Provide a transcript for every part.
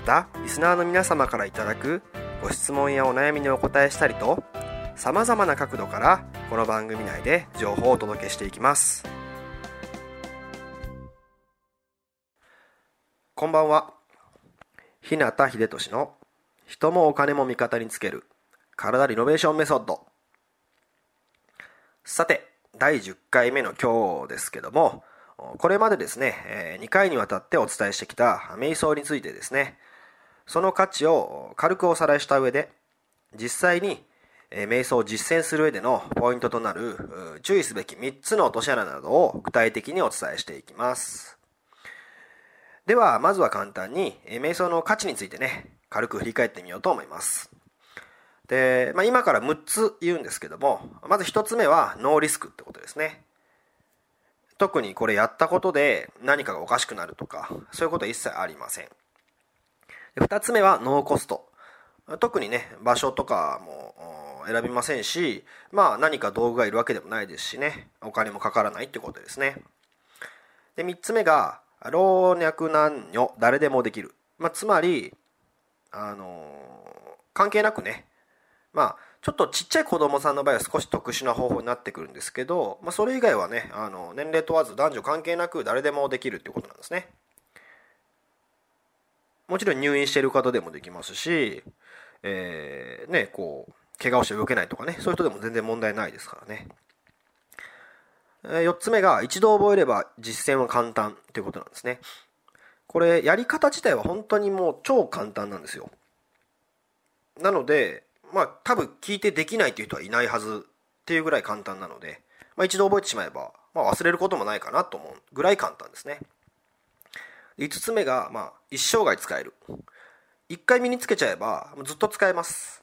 またリスナーの皆様からいただくご質問やお悩みにお答えしたりとさまざまな角度からこの番組内で情報をお届けしていきます。こんばんは。日向秀俊の人もお金も味方につける体リノベーションメソッド。さて第10回目の今日ですけどもこれまでですね2回にわたってお伝えしてきた瞑想についてですねその価値を軽くおさらいした上で実際に瞑想を実践する上でのポイントとなる注意すべき3つの落とし穴などを具体的にお伝えしていきます。ではまずは簡単に瞑想の価値についてね軽く振り返ってみようと思います。で、まあ、今から6つ言うんですけどもまず1つ目はノーリスクってことですね。特にこれやったことで何かがおかしくなるとかそういうことは一切ありません。2つ目はノーコスト。特にね場所とかも選びませんしまあ何か道具がいるわけでもないですしねお金もかからないってことですね。で3つ目が老若男女誰でもできる、まあ、つまりあの関係なくねまあちょっとちっちゃい子供さんの場合は少し特殊な方法になってくるんですけど、まあ、それ以外はねあの年齢問わず男女関係なく誰でもできるっていうことなんですね。もちろん入院している方でもできますし、えー、ねこう怪我をして動けないとかねそういう人でも全然問題ないですからね。え4つ目が一度覚えれば実践は簡単ということなんですね。これやり方自体は本当にもう超簡単なんですよ。なのでまあ多分聞いてできないという人はいないはずっていうぐらい簡単なので、まあ、一度覚えてしまえば、まあ、忘れることもないかなと思うぐらい簡単ですね。5つ目が、まあ、一生涯使える。1回身につけちゃえばずっと使えます、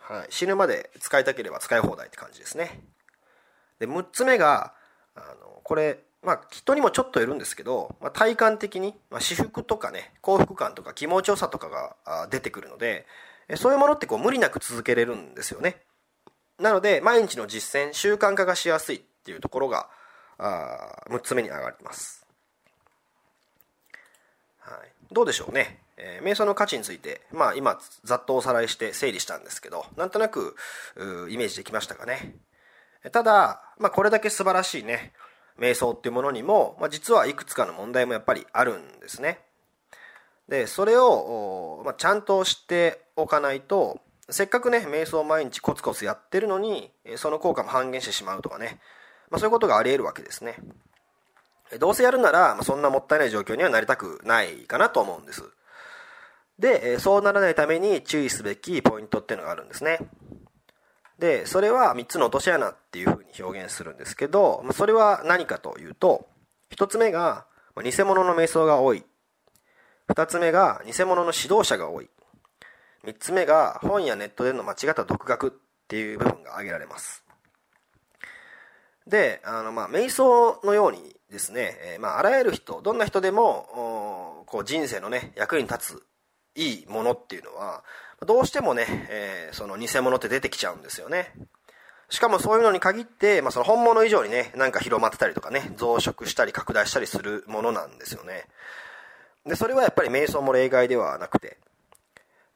はい、死ぬまで使いたければ使い放題って感じですね。で6つ目があのこれまあ、人にもちょっといるんですけど、まあ、体感的に、まあ、私服とかね幸福感とか気持ちよさとかが出てくるのでそういうものってこう無理なく続けれるんですよね。なので毎日の実践習慣化がしやすいっていうところがあ6つ目に上がります、はい、どうでしょうね、えー、瞑想の価値について、まあ、今ざっとおさらいして整理したんですけどなんとなくイメージできましたかね。ただ、まあ、これだけ素晴らしいね瞑想っていうものにも、まあ、実はいくつかの問題もやっぱりあるんですね。でそれを、まあ、ちゃんと知っておかないとせっかくね瞑想を毎日コツコツやってるのにその効果も半減してしまうとかね、まあ、そういうことがありえるわけですね。どうせやるなら、ま、そんなもったいない状況にはなりたくないかなと思うんです。でそうならないために注意すべきポイントっていうのがあるんですね。でそれは3つの落とし穴っていうふうに表現するんですけどそれは何かというと1つ目が偽物の瞑想が多い。2つ目が偽物の指導者が多い。3つ目が本やネットでの間違った独学っていう部分が挙げられます。であのまあ瞑想のようにですね、えー、まあ、あらゆる人どんな人でもこう人生のね役に立ついいものっていうのはどうしてもね、えー、その偽物って出てきちゃうんですよね。しかもそういうのに限って、まあ、その本物以上にねなんか広まってたりとかね増殖したり拡大したりするものなんですよね。でそれはやっぱり瞑想も例外ではなくて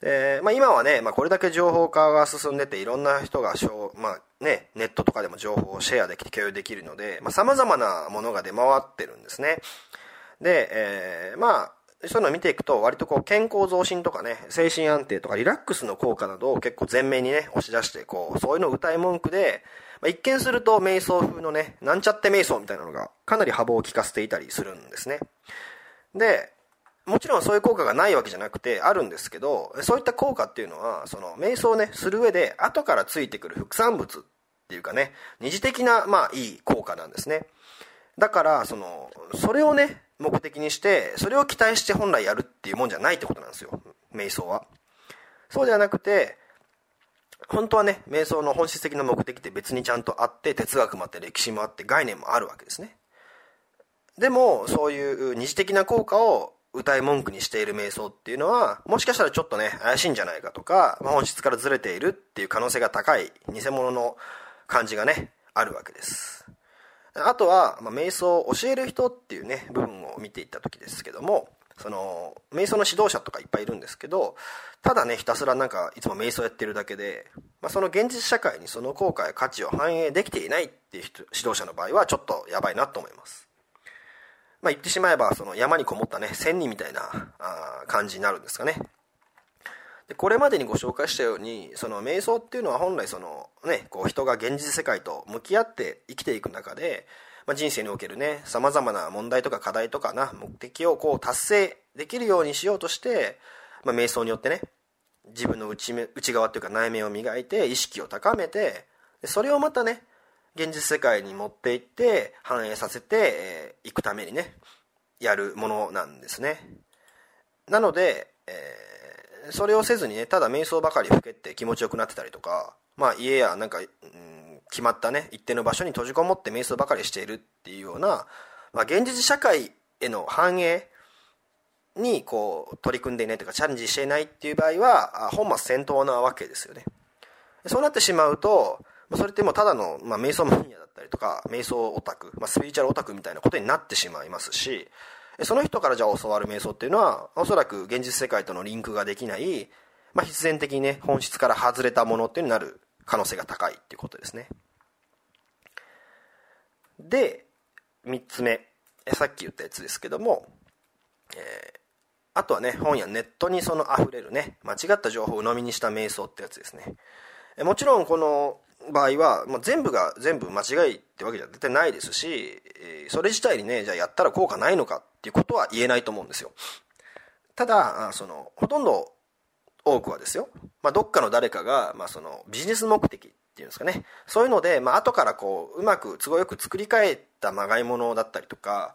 で、まあ、今はね、まあ、これだけ情報化が進んでていろんな人がしょう、まあね、ネットとかでも情報をシェアできて共有できるのでさまざ、まなものが出回ってるんですね。で、えー、まあそういうのを見ていくと割とこう健康増進とかね精神安定とかリラックスの効果などを結構前面にね押し出してこうそういうのを歌い文句で、まあ、一見すると瞑想風のねなんちゃって瞑想みたいなのがかなり幅を利かせていたりするんですね。でもちろんそういう効果がないわけじゃなくてあるんですけどそういった効果っていうのはその瞑想をねする上で後からついてくる副産物っていうかね二次的なまあいい効果なんですね。だからそのそれをね目的にしてそれを期待して本来やるっていうもんじゃないってことなんですよ。瞑想は。そうではなくて本当はね瞑想の本質的な目的って別にちゃんとあって哲学もあって歴史もあって概念もあるわけですね。でもそういう二次的な効果を歌い文句にしている瞑想っていうのはもしかしたらちょっとね怪しいんじゃないかとか、まあ、本質からずれているっていう可能性が高い偽物の感じがねあるわけです。あとは、まあ、瞑想を教える人っていうね部分を見ていった時ですけどもその瞑想の指導者とかいっぱいいるんですけどただねひたすらなんかいつも瞑想やってるだけで、まあ、その現実社会にその効果や価値を反映できていないっていう指導者の場合はちょっとやばいなと思います。まあ言ってしまえばその山にこもったね仙人みたいなあ感じになるんですかね。でこれまでにご紹介したようにその瞑想っていうのは本来その、ね、こう人が現実世界と向き合って生きていく中で、まあ、人生におけるねさまざまな問題とか課題とかな目的をこう達成できるようにしようとして、まあ、瞑想によってね自分の内内側っていうか内面を磨いて意識を高めてそれをまたね現実世界に持っていって反映させてい、くためにねやるものなんですね。なので、えーそれをせずにねただ瞑想ばかりふけて気持ちよくなってたりとかまあ家やなんか、うん、決まったね一定の場所に閉じこもって瞑想ばかりしているっていうような、まあ、現実社会への反映にこう取り組んでいないというかチャレンジしていないっていう場合は本末転倒なわけですよね。そうなってしまうとまあそれってもうただの、まあ、瞑想マニアだったりとか瞑想オタク、まあ、スピリチュアルオタクみたいなことになってしまいますしその人からじゃあ教わる瞑想っていうのはおそらく現実世界とのリンクができない、まあ、必然的にね本質から外れたものっていうになる可能性が高いっていうことですね。で3つ目さっき言ったやつですけども、えー、あとはね本やネットにその溢れるね間違った情報を鵜呑みにした瞑想ってやつですね。もちろんこの場合は、まあ、全部が全部間違いってわけじゃ絶対ないですし、えそれ自体にねじゃあやったら効果ないのかっていうことは言えないと思うんですよ。ただそのほとんど多くはですよ、まあ、どっかの誰かが、まあ、そのビジネス目的っていうんですかね。そういうので、まあ後からこううまく都合よく作り変えたまがいものだったりとか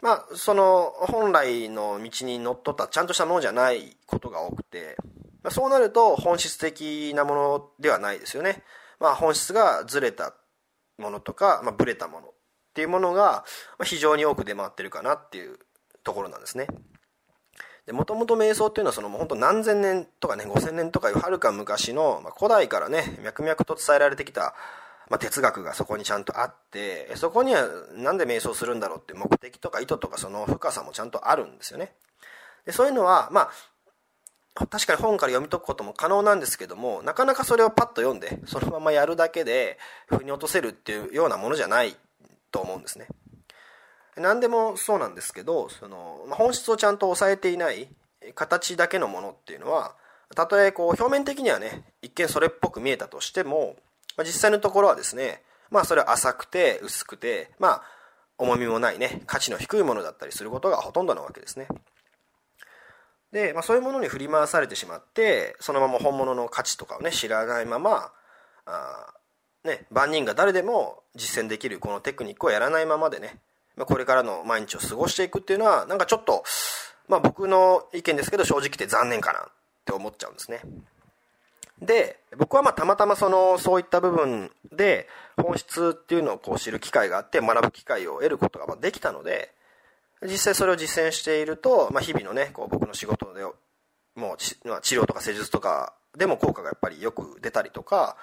まあその本来の道にのっとったちゃんとしたものじゃないことが多くて、まあ、そうなると本質的なものではないですよね。まあ、本質がずれたものとか、まあ、ブレたものっていうものが非常に多く出回ってるかなっていうところなんですね。もともと瞑想っていうのはその本当何千年とかね5000年とかいうはるか昔の、まあ、古代からね脈々と伝えられてきた、まあ、哲学がそこにちゃんとあってそこには何で瞑想するんだろうっていう目的とか意図とかその深さもちゃんとあるんですよね。でそういうのはまあ確かに本から読み解くことも可能なんですけどもなかなかそれをパッと読んでそのままやるだけで腑に落とせるっていうようなものじゃないと思うんですね。何でもそうなんですけどその本質をちゃんと抑えていない形だけのものっていうのはたとえこう表面的にはね一見それっぽく見えたとしてもま実際のところはですねまあそれは浅くて薄くてまあ重みもないね価値の低いものだったりすることがほとんどなわけですね。で、まあ、そういうものに振り回されてしまってそのまま本物の価値とかをね知らないままあ、ね、万人が誰でも実践できるこのテクニックをやらないままでね、まあ、これからの毎日を過ごしていくっていうのはなんかちょっと、まあ、僕の意見ですけど正直言って残念かなって思っちゃうんですね。で僕はまあたまたまそのそういった部分で本質っていうのをこう知る機会があって学ぶ機会を得ることができたので実際それを実践していると、まあ、日々のねこう僕の仕事でもう治療とか施術とかでも効果がやっぱりよく出たりとか、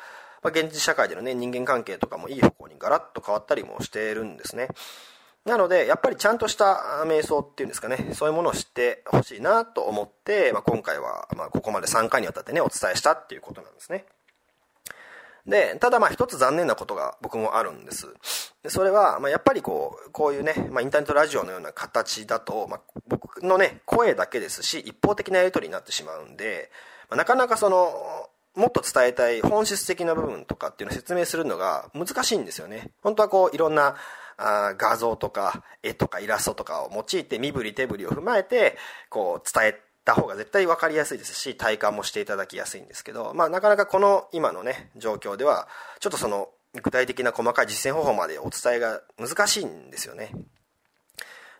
まあ、現実社会でのね人間関係とかもいい方向にガラッと変わったりもしているんですね。なのでやっぱりちゃんとした瞑想っていうんですかねそういうものを知ってほしいなと思って、まあ、今回はまここまで3回にわたってねお伝えしたっていうことなんですね。で、ただまあ一つ残念なことが僕もあるんです。でそれは、まあ、やっぱりこう、こういうね、まあ、インターネットラジオのような形だと、まあ、僕のね、声だけですし、一方的なやり取りになってしまうんで、まあ、なかなかその、もっと伝えたい本質的な部分とかっていうのを説明するのが難しいんですよね。本当はこう、いろんな、あ画像とか絵とかイラストとかを用いて身振り手振りを踏まえてこう伝えた方が絶対分かりやすいですし体感もしていただきやすいんですけど、まあ、なかなかこの今のね状況ではちょっとその具体的な細かい実践方法までお伝えが難しいんですよね。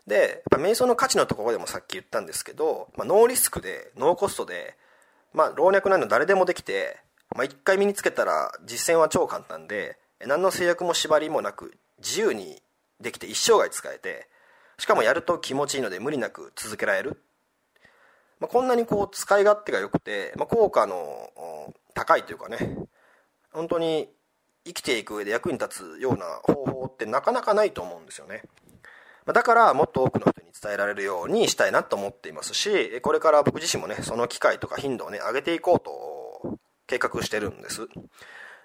でやっぱ瞑想の価値のところでもさっき言ったんですけど、まあ、ノーリスクでノーコストで、まあ、老若男女誰でもできて、まあ、1回身につけたら実践は超簡単で何の制約も縛りもなく自由にできて一生涯使えてしかもやると気持ちいいので無理なく続けられる。まあ、こんなにこう使い勝手が良くて、まあ、効果の高いというかね本当に生きていく上で役に立つような方法ってなかなかないと思うんですよね。だからもっと多くの人に伝えられるようにしたいなと思っていますしこれから僕自身もねその機会とか頻度をね上げていこうと計画してるんです。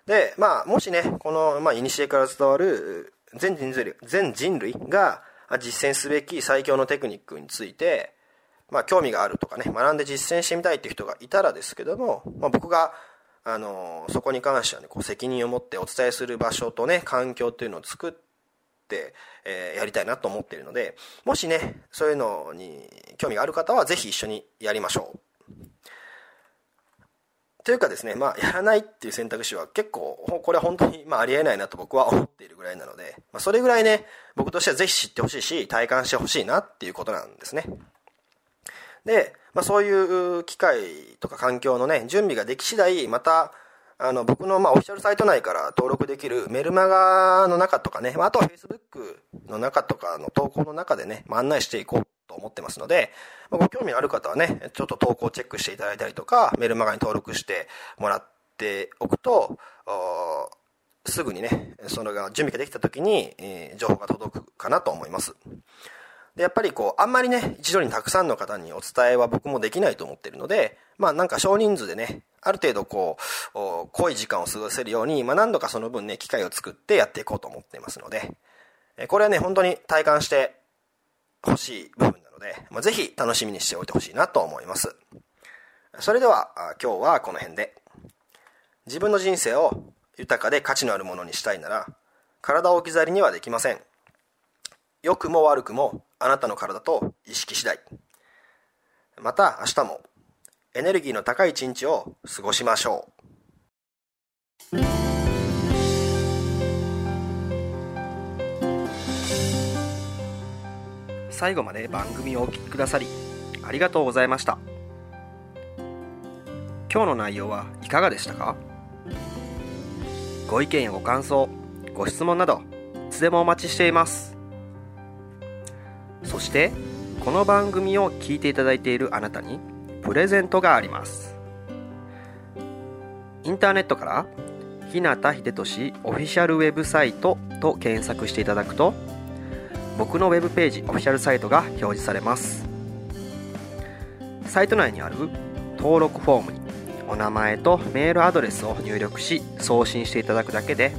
でまあもしねこの、まあ、古から伝わる全人類全人類が実践すべき最強のテクニックについてまあ、興味があるとかね学んで実践してみたいっていう人がいたらですけども、まあ、僕があのそこに関してはねこう責任を持ってお伝えする場所とね環境っていうのを作って、えー、やりたいなと思っているのでもしねそういうのに興味がある方はぜひ一緒にやりましょうというかですね、まあ、やらないっていう選択肢は結構、これは本当に、まあ、ありえないなと僕は思っているぐらいなので、まあ、それぐらいね、僕としてはぜひ知ってほしいし、体感してほしいなっていうことなんですね。で、まあ、そういう機会とか環境のね準備ができ次第またあの僕のまあオフィシャルサイト内から登録できるメルマガの中とかね、まあ、あとは Facebook の中とかの投稿の中でね、まあ、案内していこうと思ってますので、まあ、ご興味ある方はねちょっと投稿チェックしていただいたりとかメルマガに登録してもらっておくとすぐにねそれが準備ができた時に、えー、情報が届くかなと思います。でやっぱりこうあんまりね一度にたくさんの方にお伝えは僕もできないと思ってるのでまあなんか少人数でねある程度こう濃い時間を過ごせるように、まあ、何度かその分ね機会を作ってやっていこうと思っていますのでえこれはね本当に体感してほしい部分なので、まあ、ぜひ楽しみにしておいてほしいなと思います。それでは今日はこの辺で。自分の人生を豊かで価値のあるものにしたいなら体を置き去りにはできません。良くも悪くもあなたの体と意識次第。また明日もエネルギーの高い一日を過ごしましょう。最後まで番組をお聴きくださりありがとうございました。今日の内容はいかがでしたか？ご意見やご感想ご質問などいつでもお待ちしています。そしてこの番組を聞いていただいているあなたにプレゼントがあります。インターネットから日向秀俊オフィシャルウェブサイトと検索していただくと僕のウェブページオフィシャルサイトが表示されます。サイト内にある登録フォームにお名前とメールアドレスを入力し送信していただくだけで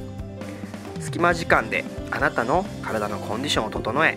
隙間時間であなたの体のコンディションを整え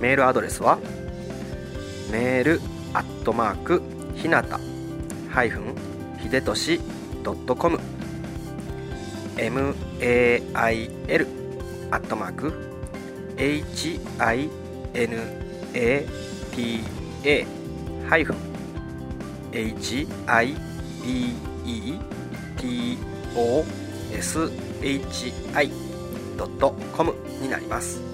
メールアドレスはメールアットマークひなたハイフンひでとしドットコム。mail アットマーク hinata ハイフン hibetoshi ドットコムになります